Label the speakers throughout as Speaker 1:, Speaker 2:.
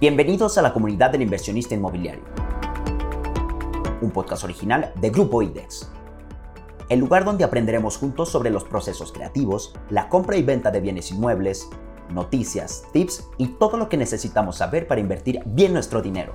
Speaker 1: Bienvenidos a la comunidad del inversionista inmobiliario, un podcast original de Grupo IDEX, el lugar donde aprenderemos juntos sobre los procesos creativos, la compra y venta de bienes inmuebles, noticias, tips y todo lo que necesitamos saber para invertir bien nuestro dinero.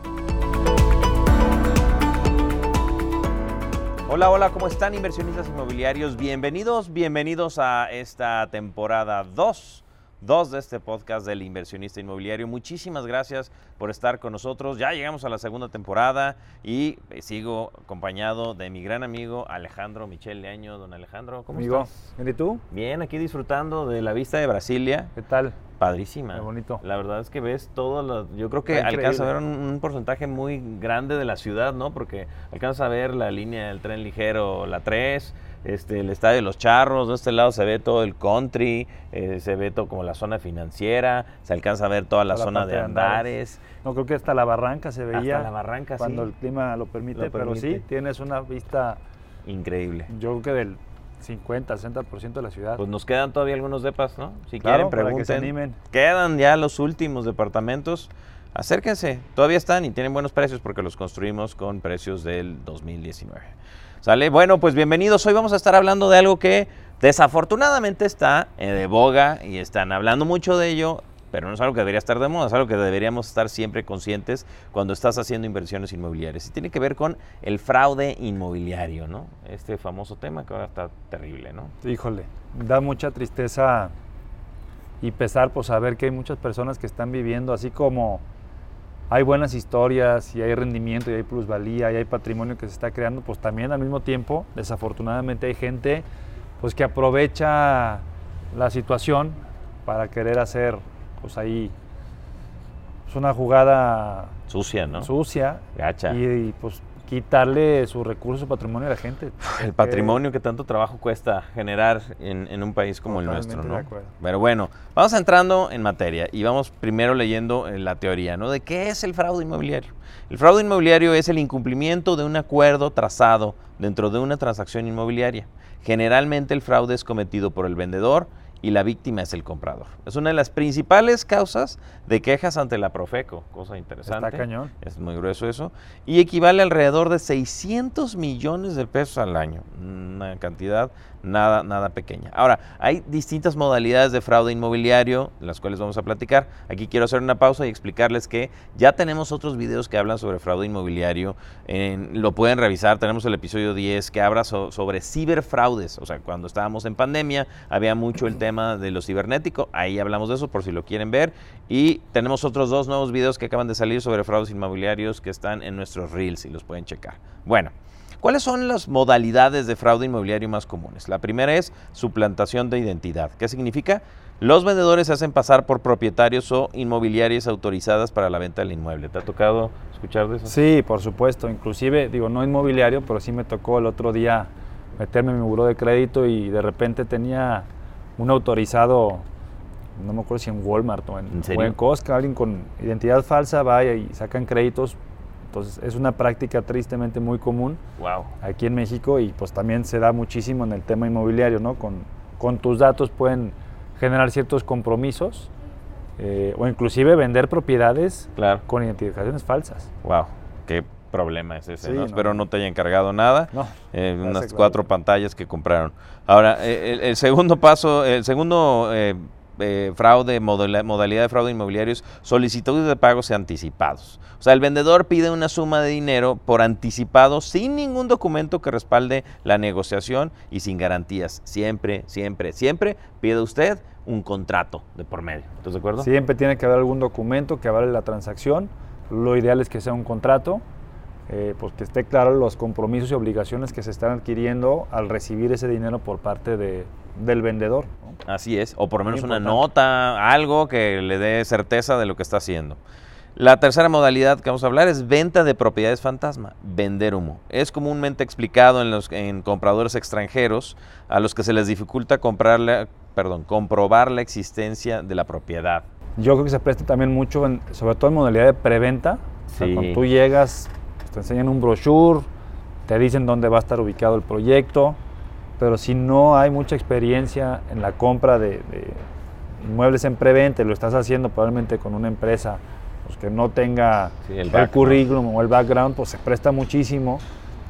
Speaker 2: Hola, hola, ¿cómo están inversionistas inmobiliarios? Bienvenidos, bienvenidos a esta temporada 2 2 de este podcast del inversionista inmobiliario. Muchísimas gracias por estar con nosotros. Ya llegamos a la segunda temporada y eh, sigo acompañado de mi gran amigo Alejandro Michel Leaño. Don Alejandro, ¿cómo
Speaker 3: Amigo,
Speaker 2: estás?
Speaker 3: ¿y tú?
Speaker 2: Bien, aquí disfrutando de la vista de Brasilia.
Speaker 3: ¿Qué tal?
Speaker 2: Padrísima.
Speaker 3: Qué bonito.
Speaker 2: La verdad es que ves todo, lo- yo creo que alcanza a ver un, un porcentaje muy grande de la ciudad, ¿no? Porque alcanza a ver la línea del tren ligero, la 3, este, el estadio de los charros, de este lado se ve todo el country, eh, se ve todo como la zona financiera, se alcanza a ver toda la zona de
Speaker 3: Andares. No, creo que hasta la barranca se veía.
Speaker 2: Hasta la barranca,
Speaker 3: Cuando
Speaker 2: sí.
Speaker 3: el clima lo permite,
Speaker 2: Lo
Speaker 3: pero sí, tienes una vista,
Speaker 2: Increíble.
Speaker 3: yo creo que del 50, 60% de la ciudad.
Speaker 2: Pues nos quedan todavía algunos depas, ¿no? Si
Speaker 3: Claro,
Speaker 2: quieren,
Speaker 3: para que
Speaker 2: pregunten.
Speaker 3: se animen.
Speaker 2: Quedan ya los últimos departamentos. Acérquense, todavía están y tienen buenos precios porque los construimos con precios del 2019. ¿Sale? Bueno, pues bienvenidos. Hoy vamos a estar hablando de algo que desafortunadamente está eh, de boga y están hablando mucho de ello, pero no es algo que debería estar de moda, es algo que deberíamos estar siempre conscientes cuando estás haciendo inversiones inmobiliarias. Y tiene que ver con el fraude inmobiliario, ¿no? Este famoso tema que ahora está terrible, ¿no?
Speaker 3: Híjole, da mucha tristeza y pesar por saber que hay muchas personas que están viviendo así como hay buenas historias y hay rendimiento y hay plusvalía y hay patrimonio que se está creando, pues también al mismo tiempo, desafortunadamente hay gente pues que aprovecha la situación para querer hacer pues ahí pues, una jugada
Speaker 2: Sucia, ¿no?
Speaker 3: sucia
Speaker 2: Gacha.
Speaker 3: y, y, pues quitarle su recurso, su patrimonio a la gente.
Speaker 2: El
Speaker 3: Porque-
Speaker 2: patrimonio que tanto trabajo cuesta generar en, en un país como el nuestro, ¿no? Pero bueno, vamos entrando en materia y vamos primero leyendo eh, la teoría, ¿no? De qué es el fraude inmobiliario. El fraude inmobiliario es el incumplimiento de un acuerdo trazado dentro de una transacción inmobiliaria. Generalmente el fraude es cometido por el vendedor y la víctima es el comprador. Es una de las principales causas de quejas ante la Profeco, cosa interesante.
Speaker 3: Está cañón.
Speaker 2: Es muy grueso eso. Y equivale alrededor de 600 millones de pesos al año. Una cantidad nada, nada pequeña. Ahora, hay distintas modalidades de fraude inmobiliario, las cuales vamos a platicar. Aquí quiero hacer una pausa y explicarles que ya tenemos otros videos que hablan sobre fraude inmobiliario. Lo pueden revisar. Tenemos el episodio 10 que habla so- sobre ciberfraudes. O sea, cuando estábamos en pandemia, había mucho el tema de lo cibernético. Ahí hablamos de eso por si lo quieren ver. Y tenemos otros dos nuevos videos que acaban de salir sobre fraudes inmobiliarios que están en nuestros reels y los pueden checar. Bueno, ¿cuáles son las modalidades de fraude inmobiliario más comunes? La primera es suplantación de identidad. ¿Qué significa? Los vendedores se hacen pasar por propietarios o inmobiliarias autorizadas para la venta del inmueble. ¿Te ha tocado escuchar de eso?
Speaker 3: Sí, por supuesto. Inclusive, digo, no inmobiliario, pero sí me tocó el otro día meterme en mi buró de crédito y de repente tenía un autorizado, no me acuerdo si en Walmart o en,
Speaker 2: ¿En
Speaker 3: o
Speaker 2: serio?
Speaker 3: en Costco, alguien con identidad falsa vaya y sacan créditos. Entonces es una práctica tristemente muy común
Speaker 2: Wow.
Speaker 3: aquí en México y pues también se da muchísimo en el tema inmobiliario, ¿no? Con, con tus datos pueden generar ciertos compromisos eh, o inclusive vender propiedades
Speaker 2: Claro.
Speaker 3: con identificaciones falsas.
Speaker 2: Wow. Qué problema es ese.
Speaker 3: Sí,
Speaker 2: ¿no?
Speaker 3: no.
Speaker 2: Espero no te haya encargado nada.
Speaker 3: No,
Speaker 2: eh, unas
Speaker 3: claro.
Speaker 2: cuatro pantallas que compraron. Ahora, eh, el, el segundo paso, el segundo eh, eh, fraude, modalidad de fraude inmobiliario es solicitudes de pagos anticipados. O sea, el vendedor pide una suma de dinero por anticipado sin ningún documento que respalde la negociación y sin garantías. Siempre, siempre, siempre pide usted un contrato de por medio. ¿Estás de acuerdo?
Speaker 3: Siempre tiene que haber algún documento que avale la transacción. Lo ideal es que sea un contrato, eh, pues que esté claro los compromisos y obligaciones que se están adquiriendo al recibir ese dinero por parte de- del vendedor.
Speaker 2: Así es, o por lo
Speaker 3: Muy
Speaker 2: menos una
Speaker 3: importante.
Speaker 2: nota, algo que le dé certeza de lo que está haciendo. La tercera modalidad que vamos a hablar es venta de propiedades fantasma, vender humo. Es comúnmente explicado en, los, en compradores extranjeros a los que se les dificulta comprarle, perdón, comprobar la existencia de la propiedad.
Speaker 3: Yo creo que se presta también mucho, en- sobre todo en modalidad de preventa. O sea,
Speaker 2: Sí.
Speaker 3: cuando tú llegas, pues, te enseñan un brochure, te dicen dónde va a estar ubicado el proyecto, pero si no hay mucha experiencia en la compra de, de inmuebles en preventa, lo estás haciendo probablemente con una empresa pues, que no tenga
Speaker 2: Sí, el
Speaker 3: currículum o el background, pues se presta muchísimo,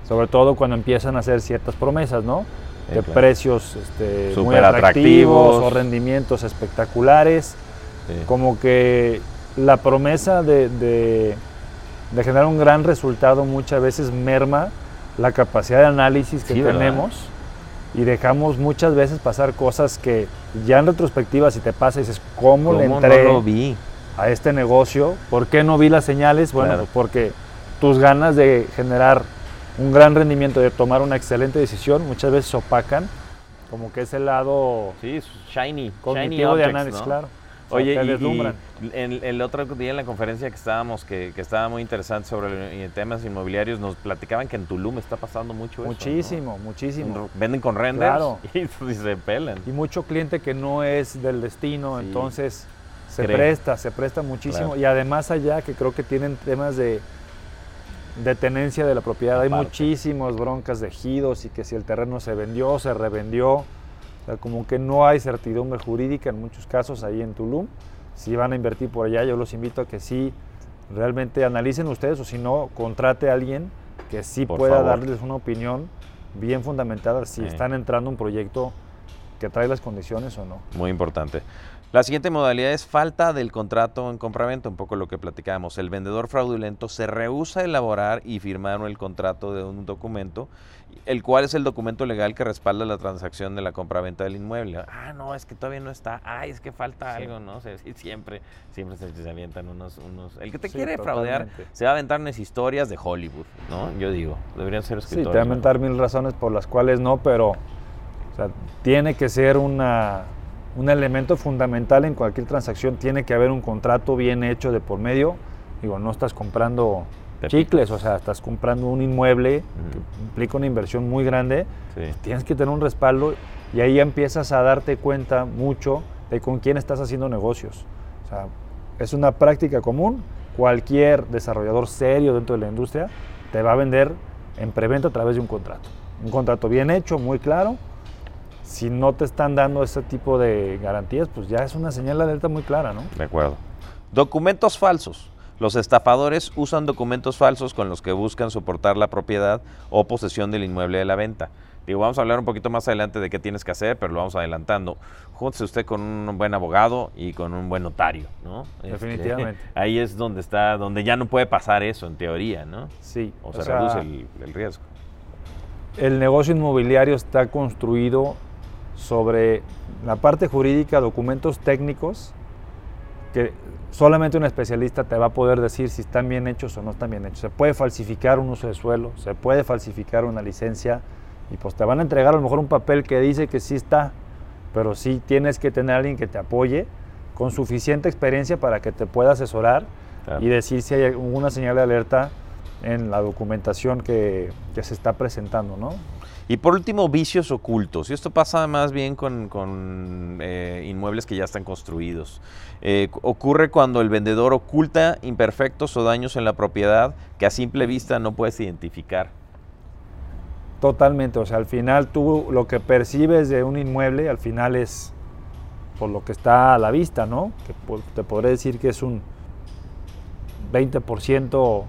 Speaker 3: sobre todo cuando empiezan a hacer ciertas promesas, ¿no?
Speaker 2: Sí,
Speaker 3: de
Speaker 2: claro.
Speaker 3: precios este, muy atractivos
Speaker 2: atractivos.
Speaker 3: o rendimientos espectaculares,
Speaker 2: Sí.
Speaker 3: como que la promesa de, de- de generar un gran resultado muchas veces merma la capacidad de análisis que
Speaker 2: Sí, ¿verdad?
Speaker 3: Y dejamos muchas veces pasar cosas que ya en retrospectiva si te pasa dices, ¿cómo, le
Speaker 2: ¿Cómo
Speaker 3: entré
Speaker 2: no lo vi?
Speaker 3: a este negocio? ¿Por qué no vi las señales? Bueno,
Speaker 2: Claro.
Speaker 3: porque tus ganas de generar un gran rendimiento, de tomar una excelente decisión, muchas veces opacan como que ese lado
Speaker 2: Sí, shiny, shiny
Speaker 3: cognitivo de
Speaker 2: objects,
Speaker 3: análisis,
Speaker 2: ¿no?
Speaker 3: claro.
Speaker 2: Oye, y, el, el otro día en la conferencia que estábamos, que, que estaba muy interesante sobre el- temas inmobiliarios, nos platicaban que en Tulum está pasando mucho eso. ¿no?
Speaker 3: muchísimo, muchísimo.
Speaker 2: Venden con renders
Speaker 3: Claro.
Speaker 2: y, y se pelan.
Speaker 3: Y mucho cliente que no es del destino,
Speaker 2: Sí.
Speaker 3: entonces se
Speaker 2: Cree.
Speaker 3: presta, se presta muchísimo.
Speaker 2: Claro.
Speaker 3: Y además allá que creo que tienen temas de, de tenencia de la propiedad. Hay muchísimas broncas de ejidos y que si el terreno se vendió, se revendió. O sea, como que no hay certidumbre jurídica en muchos casos ahí en Tulum. Si van a invertir por allá, yo los invito a que sí realmente analicen ustedes o si no, contrate a alguien que sí
Speaker 2: Por
Speaker 3: pueda
Speaker 2: favor.
Speaker 3: darles una opinión bien fundamentada si
Speaker 2: Sí.
Speaker 3: están entrando un proyecto que trae las condiciones o no.
Speaker 2: Muy importante. La siguiente modalidad es falta del contrato en compraventa, un poco lo que platicábamos. El vendedor fraudulento se rehúsa a elaborar y firmar el contrato de un documento, el cual es el documento legal que respalda la transacción de la compraventa del inmueble. Ah, no, es que todavía no está. Ah, es que falta
Speaker 3: Sí.
Speaker 2: algo, ¿no? Se- sí, siempre, siempre se, se avientan unos, unos... El que te
Speaker 3: Sí,
Speaker 2: quiere fraudear se va a aventar unas historias de Hollywood, ¿no? Yo digo, deberían ser
Speaker 3: Sí,
Speaker 2: escritores.
Speaker 3: te va a
Speaker 2: ¿no?
Speaker 3: inventar mil razones por las cuales no, pero o sea, tiene que ser una, un elemento fundamental en cualquier transacción. Tiene que haber un contrato bien hecho de por medio. Digo, no estás comprando chicles, o sea, estás comprando un inmueble que implica una inversión muy grande.
Speaker 2: Sí.
Speaker 3: Tienes que tener un respaldo y ahí empiezas a darte cuenta mucho de con quién estás haciendo negocios. O sea, es una práctica común. Cualquier desarrollador serio dentro de la industria te va a vender en preventa a través de un contrato. Un contrato bien hecho, muy claro. Si no te están dando ese tipo de garantías, pues ya es una señal de alerta muy clara, ¿no?
Speaker 2: De acuerdo. Documentos falsos. Los estafadores usan documentos falsos con los que buscan soportar la propiedad o posesión del inmueble de la venta. Digo, vamos a hablar un poquito más adelante de qué tienes que hacer, pero lo vamos adelantando. Júntese usted con un buen abogado y con un buen notario, ¿no? Este,
Speaker 3: Definitivamente.
Speaker 2: ahí es donde está, donde ya no puede pasar eso en teoría, ¿no?
Speaker 3: Sí.
Speaker 2: O,
Speaker 3: o
Speaker 2: se
Speaker 3: sea,
Speaker 2: reduce el, el riesgo.
Speaker 3: el negocio inmobiliario está construido sobre la parte jurídica, documentos técnicos, que solamente un especialista te va a poder decir si están bien hechos o no están bien hechos. Se puede falsificar un uso de suelo, se puede falsificar una licencia y pues te van a entregar a lo mejor un papel que dice que sí está, pero sí tienes que tener a alguien que te apoye con suficiente experiencia para que te pueda asesorar
Speaker 2: Claro.
Speaker 3: y decir si hay alguna señal de alerta en la documentación que, que se está presentando, ¿no?
Speaker 2: Y por último, vicios ocultos. Y esto pasa más bien con, con, eh, inmuebles que ya están construidos. Eh, cu- ocurre cuando el vendedor oculta imperfectos o daños en la propiedad que a simple vista no puedes identificar.
Speaker 3: Totalmente, o sea, al final tú lo que percibes de un inmueble, al final es por lo que está a la vista, ¿no? Que te podré decir que es un 20%,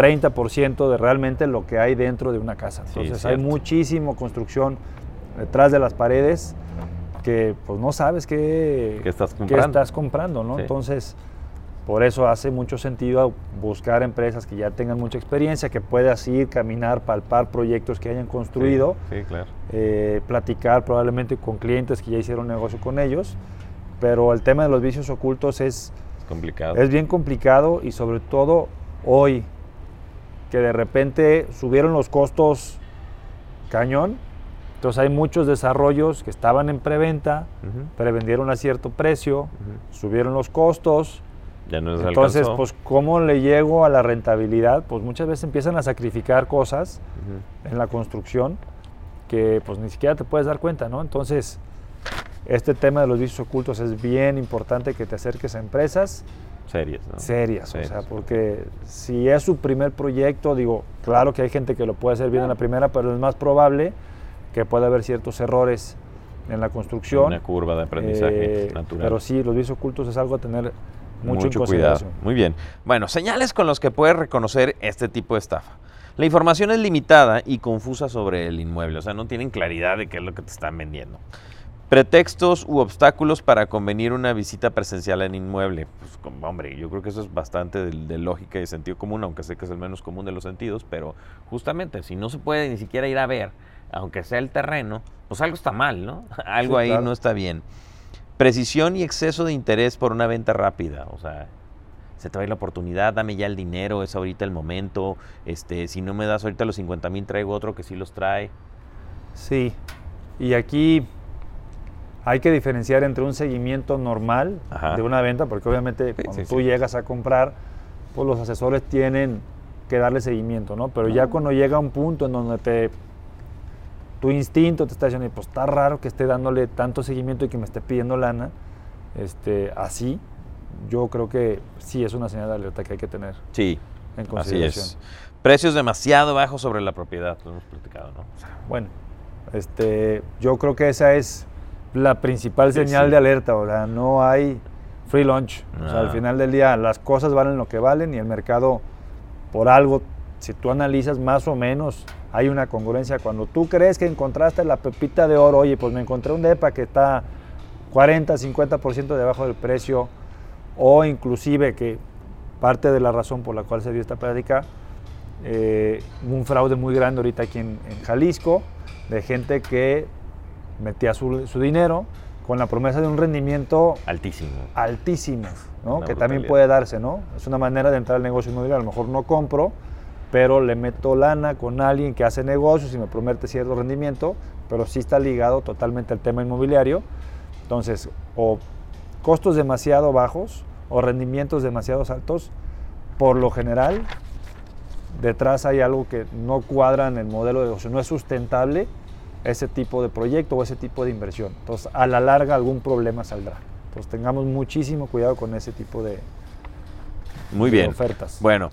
Speaker 3: 30% de realmente lo que hay dentro de una casa.
Speaker 2: Sí,
Speaker 3: Entonces hay
Speaker 2: cierto.
Speaker 3: muchísimo construcción detrás de las paredes que pues no sabes qué,
Speaker 2: ¿Qué estás
Speaker 3: qué
Speaker 2: comprando?
Speaker 3: estás comprando, ¿no?
Speaker 2: Sí.
Speaker 3: Entonces, por eso hace mucho sentido buscar empresas que ya tengan mucha experiencia, que puedas ir, caminar, palpar proyectos que hayan construido,
Speaker 2: Sí, sí, claro.
Speaker 3: eh, platicar probablemente con clientes que ya hicieron negocio con ellos, pero el tema de los vicios ocultos es,
Speaker 2: Es complicado.
Speaker 3: es bien complicado y sobre todo hoy, que de repente subieron los costos cañón, entonces hay muchos desarrollos que estaban en preventa,
Speaker 2: Ujú,
Speaker 3: prevendieron a cierto precio, subieron los costos,
Speaker 2: Ya no
Speaker 3: entonces
Speaker 2: alcanzó.
Speaker 3: pues ¿cómo le llego a la rentabilidad? Pues muchas veces empiezan a sacrificar cosas en la construcción que pues ni siquiera te puedes dar cuenta, ¿no? Entonces, este tema de los vicios ocultos es bien importante que te acerques a empresas
Speaker 2: Series, ¿no?
Speaker 3: serias, o
Speaker 2: Serias.
Speaker 3: sea, porque si es su primer proyecto, digo, claro que hay gente que lo puede hacer bien en la primera, pero es más probable que pueda haber ciertos errores en la construcción.
Speaker 2: Una curva de aprendizaje
Speaker 3: Eh,
Speaker 2: natural.
Speaker 3: Pero sí, los vicios ocultos es algo a tener mucho, en
Speaker 2: cuidado. Muy bien. Bueno, señales con los que puedes reconocer este tipo de estafa. La información es limitada y confusa sobre el inmueble, o sea, no tienen claridad de qué es lo que te están vendiendo. Pretextos u obstáculos para convenir una visita presencial en inmueble. Pues, hombre, yo creo que eso es bastante de, de lógica y sentido común, aunque sé que es el menos común de los sentidos, pero justamente si no se puede ni siquiera ir a ver, aunque sea el terreno, pues algo está mal, ¿no? Algo
Speaker 3: Sí,
Speaker 2: ahí
Speaker 3: claro.
Speaker 2: no está bien. Precisión y exceso de interés por una venta rápida, o sea, se te va a ir la oportunidad, dame ya el dinero, es ahorita el momento, este, si no me das ahorita los 50 mil, traigo otro que sí los trae.
Speaker 3: Sí, y aquí hay que diferenciar entre un seguimiento normal
Speaker 2: Ajá.
Speaker 3: de una venta, porque obviamente
Speaker 2: Sí,
Speaker 3: cuando
Speaker 2: sí,
Speaker 3: tú
Speaker 2: sí.
Speaker 3: llegas a comprar, pues los asesores tienen que darle seguimiento, ¿no? Pero ya cuando llega un punto en donde te tu instinto te está diciendo, pues está raro que esté dándole tanto seguimiento y que me esté pidiendo lana, este, así, yo creo que sí es una señal de alerta que hay que tener
Speaker 2: Sí,
Speaker 3: en
Speaker 2: así
Speaker 3: consideración.
Speaker 2: es. Precios demasiado bajos sobre la propiedad, lo hemos platicado, ¿no?
Speaker 3: Bueno, este, yo creo que esa es la principal señal
Speaker 2: sí.
Speaker 3: de alerta, o sea, no hay free lunch. O sea, al
Speaker 2: Ah.
Speaker 3: final del día las cosas valen lo que valen y el mercado por algo, si tú analizas más o menos, hay una congruencia. Cuando tú crees que encontraste la pepita de oro, oye, pues me encontré un DEPA que está 40, 50% debajo del precio, o inclusive que parte de la razón por la cual se dio esta práctica, eh, un fraude muy grande ahorita aquí en, en Jalisco, de gente que metía su, su dinero con la promesa de un rendimiento
Speaker 2: altísimo.
Speaker 3: altísimo, ¿no? Que también puede darse, ¿no? Es una manera de entrar al negocio inmobiliario. A lo mejor no compro, pero le meto lana con alguien que hace negocios y me promete cierto rendimiento, pero sí está ligado totalmente al tema inmobiliario. Entonces, o costos demasiado bajos o rendimientos demasiado altos, por lo general, detrás hay algo que no cuadra en el modelo de negocio, no es sustentable ese tipo de proyecto o ese tipo de inversión. Entonces, a la larga algún problema saldrá. Entonces, tengamos muchísimo cuidado con ese tipo de,
Speaker 2: Muy
Speaker 3: de
Speaker 2: bien.
Speaker 3: ofertas.
Speaker 2: Bueno,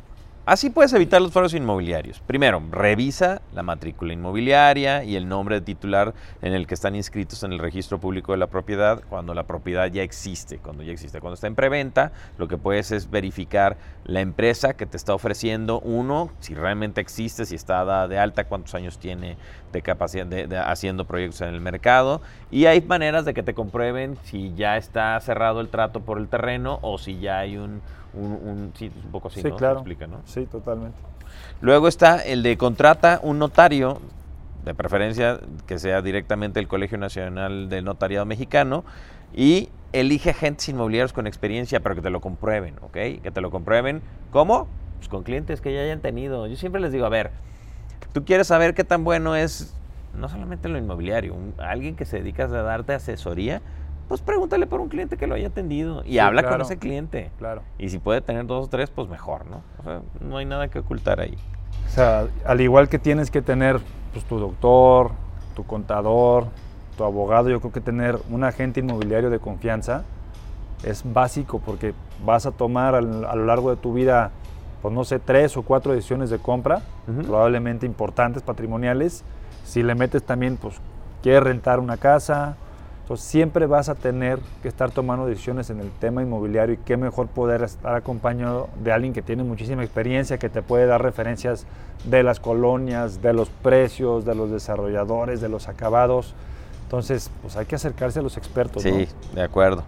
Speaker 2: así puedes evitar los fraudes inmobiliarios. Primero, revisa la matrícula inmobiliaria y el nombre de titular en el que están inscritos en el registro público de la propiedad cuando la propiedad ya existe, cuando ya existe. Cuando está en preventa, lo que puedes es verificar la empresa que te está ofreciendo, uno, si realmente existe, si está de alta, cuántos años tiene de capacidad de, de haciendo proyectos en el mercado. Y hay maneras de que te comprueben si ya está cerrado el trato por el terreno o si ya hay un, un, un- sí, es un poco así,
Speaker 3: sí, claro.
Speaker 2: explica, ¿no?
Speaker 3: Sí, totalmente.
Speaker 2: Luego está el de contrata un notario, de preferencia que sea directamente el Colegio Nacional del Notariado Mexicano, y elige agentes inmobiliarios con experiencia, pero que te lo comprueben, ¿ok? Que te lo comprueben. ¿Cómo? Pues con clientes que ya hayan tenido. Yo siempre les digo, a ver, tú quieres saber qué tan bueno es, no solamente lo inmobiliario, un- alguien que se dedica a darte asesoría, pues pregúntale por un cliente que lo haya atendido y
Speaker 3: Sí,
Speaker 2: habla con
Speaker 3: claro.
Speaker 2: ese cliente.
Speaker 3: Claro.
Speaker 2: Y si puede tener dos o tres, pues mejor, ¿no? O sea, no hay nada que ocultar ahí.
Speaker 3: O sea, al igual que tienes que tener pues, tu doctor, tu contador, tu abogado, yo creo que tener un agente inmobiliario de confianza es básico porque vas a tomar al- a lo largo de tu vida, pues no sé, tres o cuatro decisiones de compra,
Speaker 2: Ujú.
Speaker 3: probablemente importantes, patrimoniales. Si le metes también, pues, quieres rentar una casa, entonces siempre vas a tener que estar tomando decisiones en el tema inmobiliario y qué mejor poder estar acompañado de alguien que tiene muchísima experiencia, que te puede dar referencias de las colonias, de los precios, de los desarrolladores, de los acabados. Entonces, pues hay que acercarse a los expertos. ¿no?
Speaker 2: Sí, de acuerdo.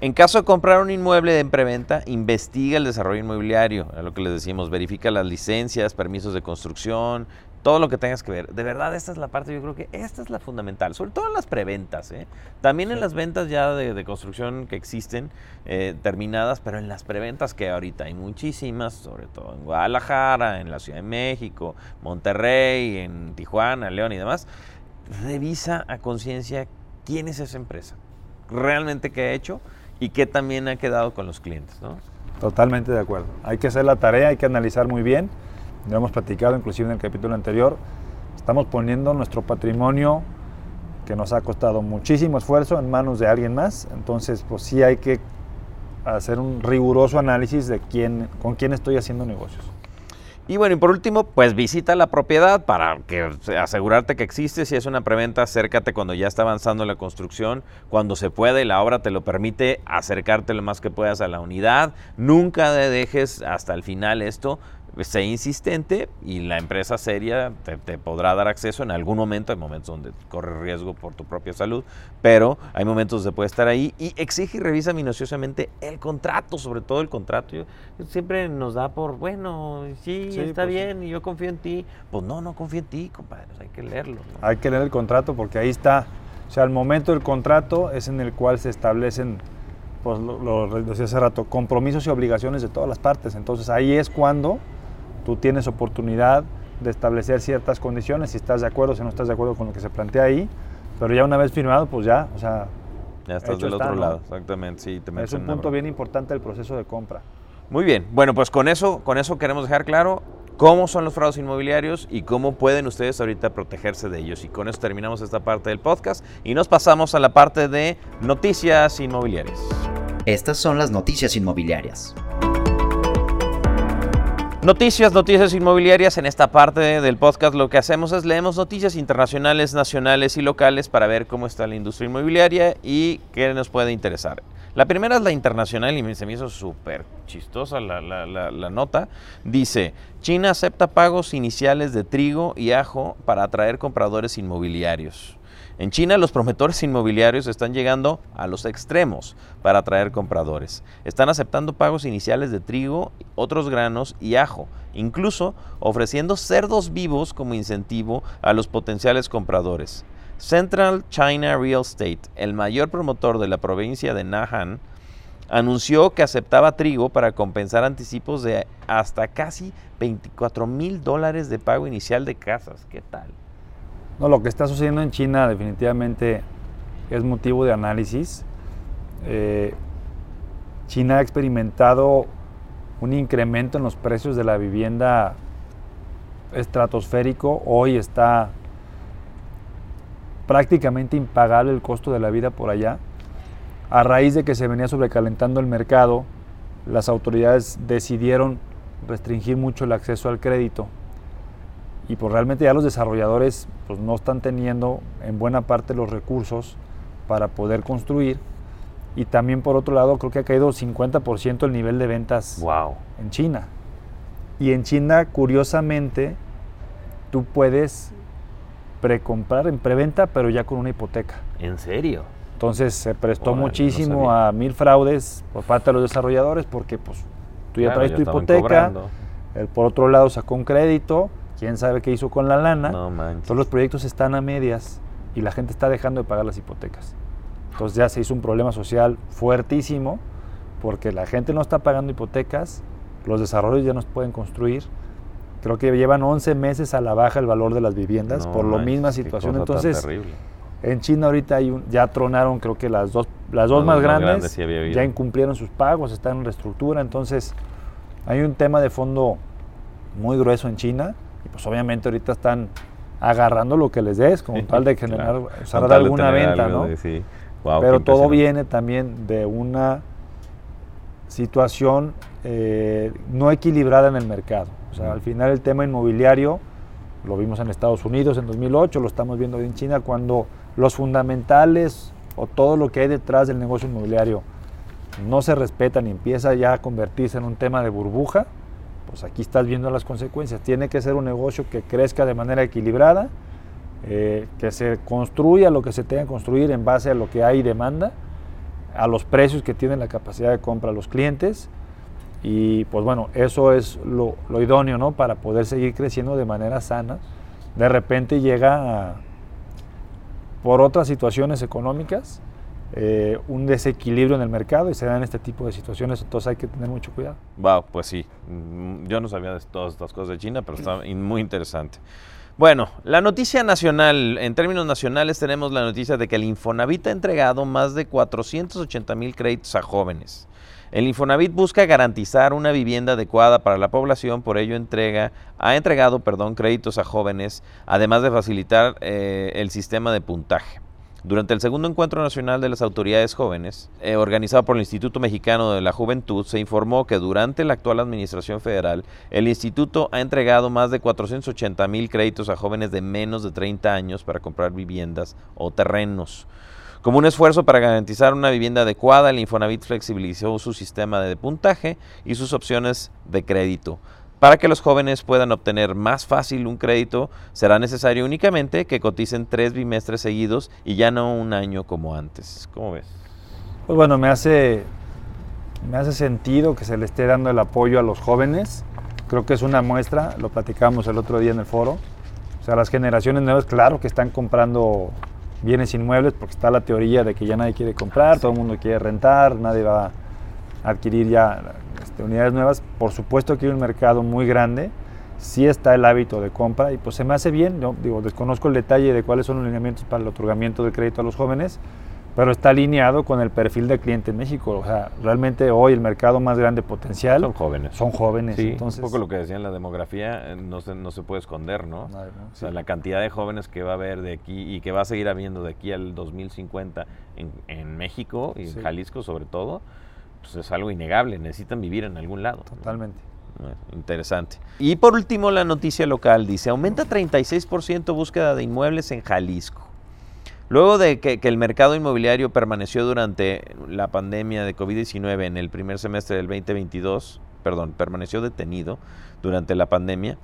Speaker 2: En caso de comprar un inmueble en preventa, investiga el desarrollo inmobiliario, a lo que les decimos, verifica las licencias, permisos de construcción, todo lo que tengas que ver. De verdad, esta es la parte, yo creo que esta es la fundamental, sobre todo en las preventas, ¿eh? también en las ventas ya de, de construcción que existen, eh, terminadas, pero en las preventas que ahorita hay muchísimas, sobre todo en Guadalajara, en la Ciudad de México, Monterrey, en Tijuana, León y demás, revisa a conciencia quién es esa empresa, realmente qué ha hecho y qué también ha quedado con los clientes, ¿no?
Speaker 3: Totalmente de acuerdo. Hay que hacer la tarea, hay que analizar muy bien. Lo hemos platicado inclusive en el capítulo anterior. Estamos poniendo nuestro patrimonio que nos ha costado muchísimo esfuerzo en manos de alguien más. Entonces, pues sí hay que hacer un riguroso análisis de quién, con quién estoy haciendo negocios.
Speaker 2: Y bueno, y por último, pues visita la propiedad para asegurarte que existe. Si es una preventa, acércate cuando ya está avanzando la construcción, cuando se puede la obra te lo permite, acercarte lo más que puedas a la unidad. Nunca dejes hasta el final esto sé insistente y la empresa seria te, podrá dar acceso en algún momento. Hay momentos donde corre riesgo por tu propia salud, pero hay momentos donde puede estar ahí y exige y revisa minuciosamente el contrato, sobre todo el contrato. siempre nos da por, bueno, sí, está pues bien, y yo confío en ti. Pues no, no confío en ti, compadre, hay que leerlo.
Speaker 3: Hay que leer el contrato porque ahí está. O sea, el momento del contrato es en el cual se establecen pues lo, lo, decía hace rato, compromisos y obligaciones de todas las partes. Entonces ahí es cuando tú tienes oportunidad de establecer ciertas condiciones, si estás de acuerdo, si no estás de acuerdo con lo que se plantea ahí, pero ya una vez firmado, pues ya, o sea...
Speaker 2: Ya estás del otro lado, exactamente, sí.
Speaker 3: Te es un punto bien importante del proceso de compra.
Speaker 2: Muy bien, bueno, pues con eso, con eso queremos dejar claro cómo son los fraudes inmobiliarios y cómo pueden ustedes ahorita protegerse de ellos. Y con eso terminamos esta parte del podcast y nos pasamos a la parte de noticias inmobiliarias.
Speaker 1: Estas son las noticias inmobiliarias.
Speaker 2: Noticias, noticias inmobiliarias. En esta parte del podcast lo que hacemos es leemos noticias internacionales, nacionales y locales para ver cómo está la industria inmobiliaria y qué nos puede interesar. La primera es la internacional y se me hizo súper chistosa la, la, nota. Dice, China acepta pagos iniciales de trigo y ajo para atraer compradores inmobiliarios. En China los promotores inmobiliarios están llegando a los extremos para atraer compradores. Están aceptando pagos iniciales de trigo, otros granos y ajo, incluso ofreciendo cerdos vivos como incentivo a los potenciales compradores. Central China Real Estate, el mayor promotor de la provincia de Nahan, anunció que aceptaba trigo para compensar anticipos de hasta casi 24 mil dólares de pago inicial de casas. ¿Qué tal?
Speaker 3: No, lo que está sucediendo en China definitivamente es motivo de análisis. Eh, China ha experimentado un incremento en los precios de la vivienda estratosférico. Hoy está prácticamente impagable el costo de la vida por allá. A raíz de que se venía sobrecalentando el mercado, las autoridades decidieron restringir mucho el acceso al crédito y pues realmente ya los desarrolladores pues no están teniendo en buena parte los recursos para poder construir y también por otro lado creo que ha caído 50% el nivel de ventas
Speaker 2: wow.
Speaker 3: en China. Y en China curiosamente tú puedes precomprar en preventa pero ya con una hipoteca.
Speaker 2: ¿En serio?
Speaker 3: Entonces se prestó muchísimo a mil fraudes por parte de los desarrolladores porque pues tú ya traes tu hipoteca, el, por otro lado sacó un crédito quién sabe qué hizo con la lana. No Todos los proyectos están a medias y la gente está dejando de pagar las hipotecas. Entonces ya se hizo un problema social fuertísimo porque la gente no está pagando hipotecas, los desarrollos ya no pueden construir. Creo que llevan 11 meses a la baja el valor de las viviendas por la misma situación. Entonces, en China ahorita hay ya tronaron creo que las dos, las dos más, grandes, ya incumplieron sus pagos, están en reestructura. Entonces, hay un tema de fondo muy grueso en China pues obviamente ahorita están agarrando lo que les des, como tal de generar, alguna venta, ¿no? Pero todo viene también de una situación eh, no equilibrada en el mercado. O sea, al final el tema inmobiliario lo vimos en Estados Unidos en 2008, lo estamos viendo en China, cuando los fundamentales o todo lo que hay detrás del negocio inmobiliario no se respetan y empieza ya a convertirse en un tema de burbuja, pues aquí estás viendo las consecuencias. Tiene que ser un negocio que crezca de manera equilibrada, eh, que se construya lo que se tenga que construir en base a lo que hay demanda, a los precios que tienen la capacidad de compra los clientes. Y pues bueno, eso es lo, idóneo ¿no? para poder seguir creciendo de manera sana. De repente llega por otras situaciones económicas, eh, un desequilibrio en el mercado y se dan este tipo de situaciones, entonces hay que tener mucho cuidado.
Speaker 2: Wow, pues sí, mm, yo no sabía de todas estas cosas de China, pero está muy interesante. Bueno, la noticia nacional, en términos nacionales tenemos la noticia de que el Infonavit ha entregado más de 480 mil créditos a jóvenes. El Infonavit busca garantizar una vivienda adecuada para la población, por ello entrega, ha entregado perdón, créditos a jóvenes, además de facilitar eh, el sistema de puntaje. Durante el segundo encuentro nacional de las autoridades jóvenes, eh, organizado por el Instituto Mexicano de la Juventud, se informó que durante la actual administración federal, el instituto ha entregado más de 480 mil créditos a jóvenes de menos de 30 años para comprar viviendas o terrenos. Como un esfuerzo para garantizar una vivienda adecuada, el Infonavit flexibilizó su sistema de puntaje y sus opciones de crédito. Para que los jóvenes puedan obtener más fácil un crédito, será necesario únicamente que coticen tres bimestres seguidos y ya no un año como antes. ¿Cómo ves?
Speaker 3: Pues bueno, me hace, me hace sentido que se le esté dando el apoyo a los jóvenes. Creo que es una muestra, lo platicamos el otro día en el foro. O sea, las generaciones nuevas, claro que están comprando bienes inmuebles porque está la teoría de que ya nadie quiere comprar, todo el mundo quiere rentar, nadie va a adquirir ya este, unidades nuevas. Por supuesto que hay un mercado muy grande, sí está el hábito de compra y pues se me hace bien, yo digo, desconozco el detalle de cuáles son los lineamientos para el otorgamiento de crédito a los jóvenes, pero está alineado con el perfil de cliente en México. O sea, realmente hoy el mercado más grande potencial
Speaker 2: son jóvenes.
Speaker 3: Son jóvenes.
Speaker 2: Sí, entonces, un poco lo que decían la demografía eh, no se, no se puede esconder, ¿no? o sea, la cantidad de jóvenes que va a haber de aquí y que va a seguir habiendo de aquí al 2050 en, en México y en Jalisco sobre todo, pues es algo innegable. Necesitan vivir en algún lado.
Speaker 3: Totalmente.
Speaker 2: Interesante. Y por último, la noticia local dice, aumenta 36% búsqueda de inmuebles en Jalisco. Luego de que, el mercado inmobiliario permaneció durante la pandemia de COVID-19 en el primer semestre del 2022, perdón, permaneció detenido durante la pandemia,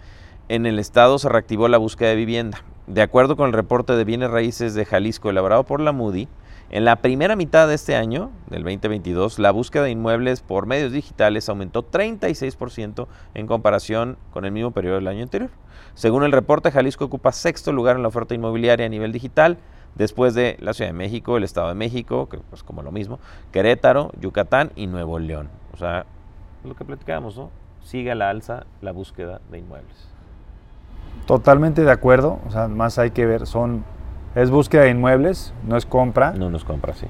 Speaker 2: en el estado se reactivó la búsqueda de vivienda. De acuerdo con el reporte de bienes raíces de Jalisco elaborado por la Moody, en la primera mitad de este año, del 2022, la búsqueda de inmuebles por medios digitales aumentó 36% en comparación con el mismo periodo del año anterior. Según el reporte, Jalisco ocupa sexto lugar en la oferta inmobiliaria a nivel digital, después de la Ciudad de México, el Estado de México, que pues como lo mismo, Querétaro, Yucatán y Nuevo León. O sea, lo que platicábamos, ¿no? Sigue a la alza la búsqueda de inmuebles.
Speaker 3: Totalmente de acuerdo, o sea, más hay que ver, son es búsqueda de inmuebles, no es compra.
Speaker 2: No nos compra, sí.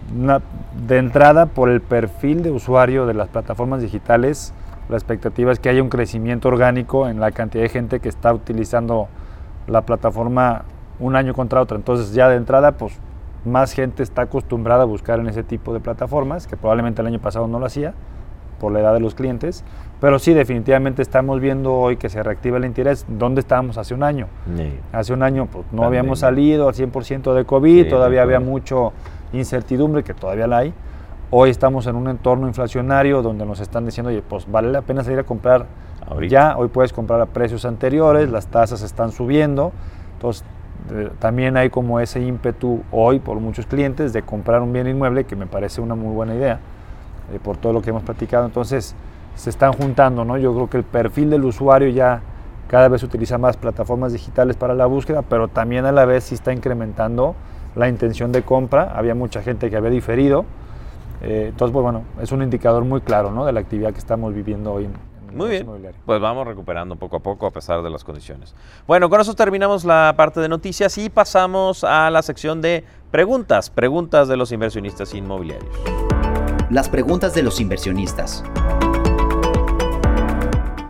Speaker 3: de entrada, por el perfil de usuario de las plataformas digitales, la expectativa es que haya un crecimiento orgánico en la cantidad de gente que está utilizando la plataforma un año contra otro. Entonces ya de entrada, pues más gente está acostumbrada a buscar en ese tipo de plataformas, que probablemente el año pasado no lo hacía por la edad de los clientes, pero sí definitivamente estamos viendo hoy que se reactiva el interés. ¿Dónde estábamos hace un año? Hace un año pues, no habíamos salido al 100% de COVID, todavía había mucho incertidumbre, que todavía la hay. Hoy estamos en un entorno inflacionario donde nos están diciendo, oye, pues vale la pena salir a comprar ya, hoy puedes comprar a precios anteriores, las tasas están subiendo, entonces también hay como ese ímpetu hoy por muchos clientes de comprar un bien inmueble que me parece una muy buena idea eh, por todo lo que hemos platicado. Entonces se están juntando, ¿no? Yo creo que el perfil del usuario ya cada vez utiliza más plataformas digitales para la búsqueda, pero también a la vez sí está incrementando la intención de compra. Había mucha gente que había diferido. Eh, entonces, pues, bueno, es un indicador muy claro ¿no? de la actividad que estamos viviendo hoy en,
Speaker 2: muy bien, pues vamos recuperando poco a poco a pesar de las condiciones. Bueno, con eso terminamos la parte de noticias y pasamos a la sección de preguntas, preguntas de los inversionistas inmobiliarios.
Speaker 1: Las preguntas de los inversionistas.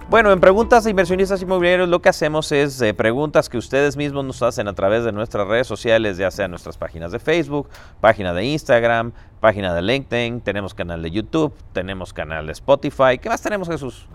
Speaker 2: Bueno, en preguntas de inversionistas inmobiliarios lo que hacemos es eh, preguntas que ustedes mismos nos hacen a través de nuestras redes sociales, ya sea nuestras páginas de Facebook, página de Instagram, página de LinkedIn, tenemos canal de YouTube, tenemos canal de Spotify. ¿Qué más tenemos, Jesús?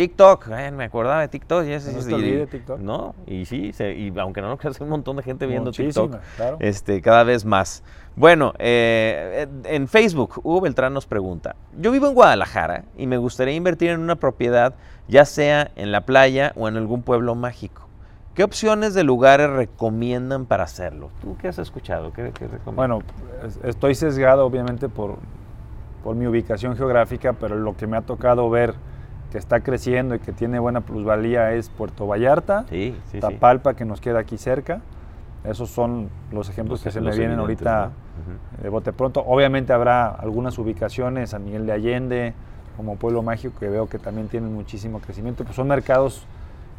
Speaker 2: TikTok, me acordaba de TikTok. Y
Speaker 3: no y, TikTok.
Speaker 2: No, y sí, y aunque no lo creas, hay un montón de gente viendo TikTok. Este, cada vez más. Bueno, eh, en Facebook, Hugo Beltrán nos pregunta, yo vivo en Guadalajara y me gustaría invertir en una propiedad, ya sea en la playa o en algún pueblo mágico. ¿Qué opciones de lugares recomiendan para hacerlo? ¿Tú qué has escuchado? ¿Qué,
Speaker 3: bueno, estoy sesgado obviamente por, por mi ubicación geográfica, pero lo que me ha tocado ver que está creciendo y que tiene buena plusvalía es Puerto Vallarta, Tapalpa, que nos queda aquí cerca. Esos son los ejemplos que se me vienen ahorita de bote pronto. Obviamente habrá algunas ubicaciones a Miguel de Allende, como Pueblo Mágico, que veo que también tienen muchísimo crecimiento. Pues son mercados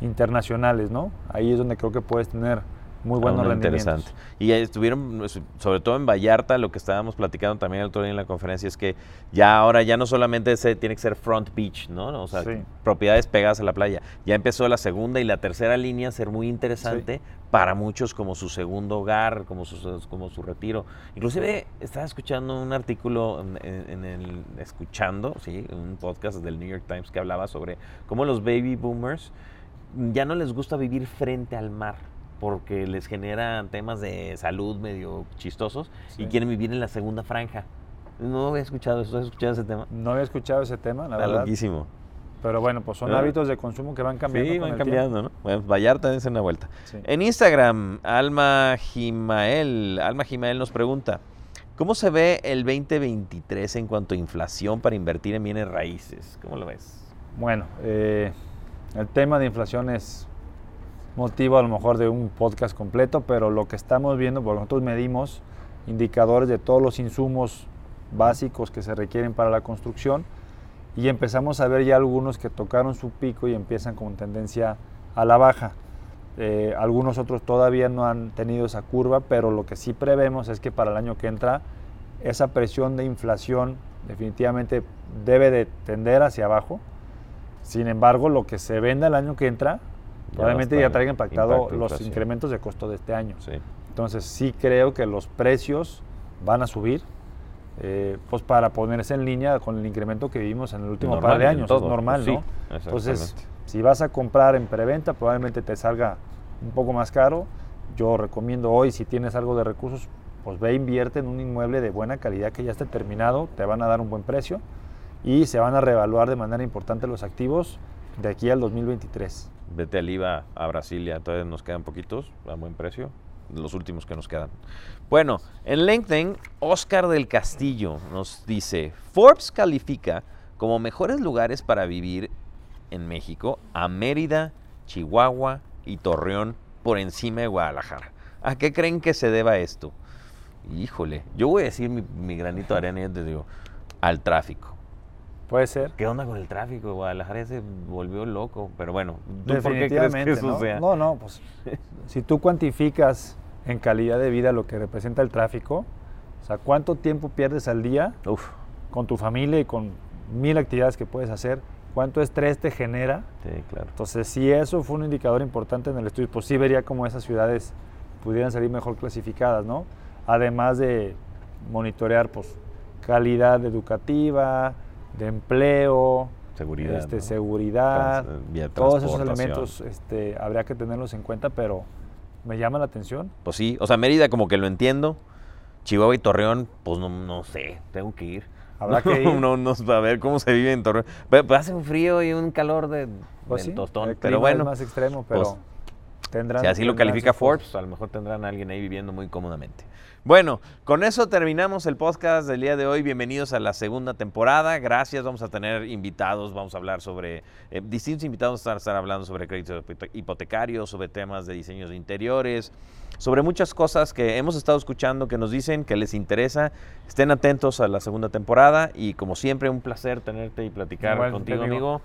Speaker 3: internacionales, ¿no? Ahí es donde creo que puedes tener muy rendimientos.
Speaker 2: interesante. Y estuvieron, pues, sobre todo en Vallarta, lo que estábamos platicando también el otro día en la conferencia es que ya ahora ya no solamente se, tiene que ser front beach, ¿no? O sea,
Speaker 3: Sí.
Speaker 2: propiedades pegadas a la playa. Ya empezó la segunda y la tercera línea a ser muy interesante para muchos como su segundo hogar, como su, como su retiro. Inclusive estaba escuchando un artículo en el escuchando, sí, un podcast del New York Times que hablaba sobre cómo los baby boomers ya no les gusta vivir frente al mar porque les genera temas de salud medio chistosos y quieren vivir en la segunda franja. No había escuchado eso, ¿has escuchado ese tema?
Speaker 3: No había escuchado ese tema, la
Speaker 2: Está
Speaker 3: verdad.
Speaker 2: loquísimo.
Speaker 3: Pero bueno, pues son hábitos de consumo que van cambiando.
Speaker 2: Sí, van cambiando, ¿no? Bueno, Vallarta, dense una vuelta.
Speaker 3: Sí.
Speaker 2: En Instagram, Alma Jimael, Alma Jimael nos pregunta, ¿cómo se ve el 2023 en cuanto a inflación para invertir en bienes raíces? ¿Cómo lo ves?
Speaker 3: Bueno, eh, el tema de inflación es motivo a lo mejor de un podcast completo, pero lo que estamos viendo, porque nosotros medimos indicadores de todos los insumos básicos que se requieren para la construcción y empezamos a ver ya algunos que tocaron su pico y empiezan con tendencia a la baja. Eh, algunos otros todavía no han tenido esa curva, pero lo que sí prevemos es que para el año que entra esa presión de inflación definitivamente debe de tender hacia abajo. Sin embargo, lo que se venda el año que entra probablemente ya
Speaker 2: estar
Speaker 3: traiga impactado
Speaker 2: impacto
Speaker 3: los
Speaker 2: inflación.
Speaker 3: incrementos de costo de este año.
Speaker 2: Sí.
Speaker 3: Entonces sí creo que los precios van a subir, eh, pues para ponerse en línea con el incremento que vivimos en el último
Speaker 2: Normal,
Speaker 3: par de años,
Speaker 2: todo,
Speaker 3: es normal,
Speaker 2: sí,
Speaker 3: ¿no? Entonces, si vas a comprar en preventa, probablemente te salga un poco más caro. Yo recomiendo hoy, si tienes algo de recursos, pues ve e invierte en un inmueble de buena calidad que ya esté terminado, te van a dar un buen precio y se van a reevaluar de manera importante los activos de aquí al 2023.
Speaker 2: Vete al IVA a Brasilia, todavía nos quedan poquitos a buen precio, los últimos que nos quedan. Bueno, en LinkedIn, Oscar del Castillo nos dice, Forbes califica como mejores lugares para vivir en México a Mérida, Chihuahua y Torreón por encima de Guadalajara. ¿A qué creen que se deba esto? Híjole, yo voy a decir mi, mi granito de arena y te digo, al tráfico.
Speaker 3: Puede ser.
Speaker 2: ¿Qué onda con el tráfico? Guadalajara se volvió loco, pero bueno, ¿tú por qué crees que
Speaker 3: Definitivamente,
Speaker 2: eso
Speaker 3: ¿no?
Speaker 2: sea?
Speaker 3: No, no, pues si tú cuantificas en calidad de vida lo que representa el tráfico, o sea, cuánto tiempo pierdes al día
Speaker 2: Uf,
Speaker 3: con tu familia y con mil actividades que puedes hacer, cuánto estrés te genera.
Speaker 2: sí, claro.
Speaker 3: Entonces, si eso fue un indicador importante en el estudio, pues sí vería cómo esas ciudades pudieran salir mejor clasificadas, ¿no? Además de monitorear, pues, calidad educativa, de empleo,
Speaker 2: Seguridad.
Speaker 3: este,
Speaker 2: ¿no?
Speaker 3: seguridad,
Speaker 2: Trans- vía
Speaker 3: todos esos elementos este, habría que tenerlos en cuenta, pero me llama la atención.
Speaker 2: Pues sí, o sea, Mérida como que lo entiendo. Chihuahua y Torreón, pues no, no sé, tengo que ir.
Speaker 3: Habrá que ir.
Speaker 2: no, no, a ver cómo se vive en Torreón. Pero, pero hace un frío y un calor de,
Speaker 3: Pues
Speaker 2: del
Speaker 3: sí,
Speaker 2: tostón.
Speaker 3: el
Speaker 2: Pero bueno,
Speaker 3: es más extremo, pero
Speaker 2: pues,
Speaker 3: tendrán.
Speaker 2: si así lo califica. Forbes, a lo mejor tendrán a alguien ahí viviendo muy cómodamente. Bueno, con eso terminamos el podcast del día de hoy. Bienvenidos a la segunda temporada. Gracias. Vamos a tener invitados. Vamos a hablar sobre eh, distintos invitados. Vamos a estar hablando sobre créditos hipote- hipotecarios, sobre temas de diseños de interiores, sobre muchas cosas que hemos estado escuchando que nos dicen que les interesa. Estén atentos a la segunda temporada y como siempre un placer tenerte y platicar contigo,
Speaker 3: amigo.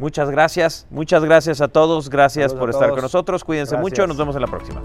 Speaker 2: Muchas gracias. Muchas gracias a todos. Gracias
Speaker 3: Saludos
Speaker 2: por
Speaker 3: a
Speaker 2: estar
Speaker 3: todos.
Speaker 2: con nosotros. Cuídense mucho. Nos vemos en la próxima.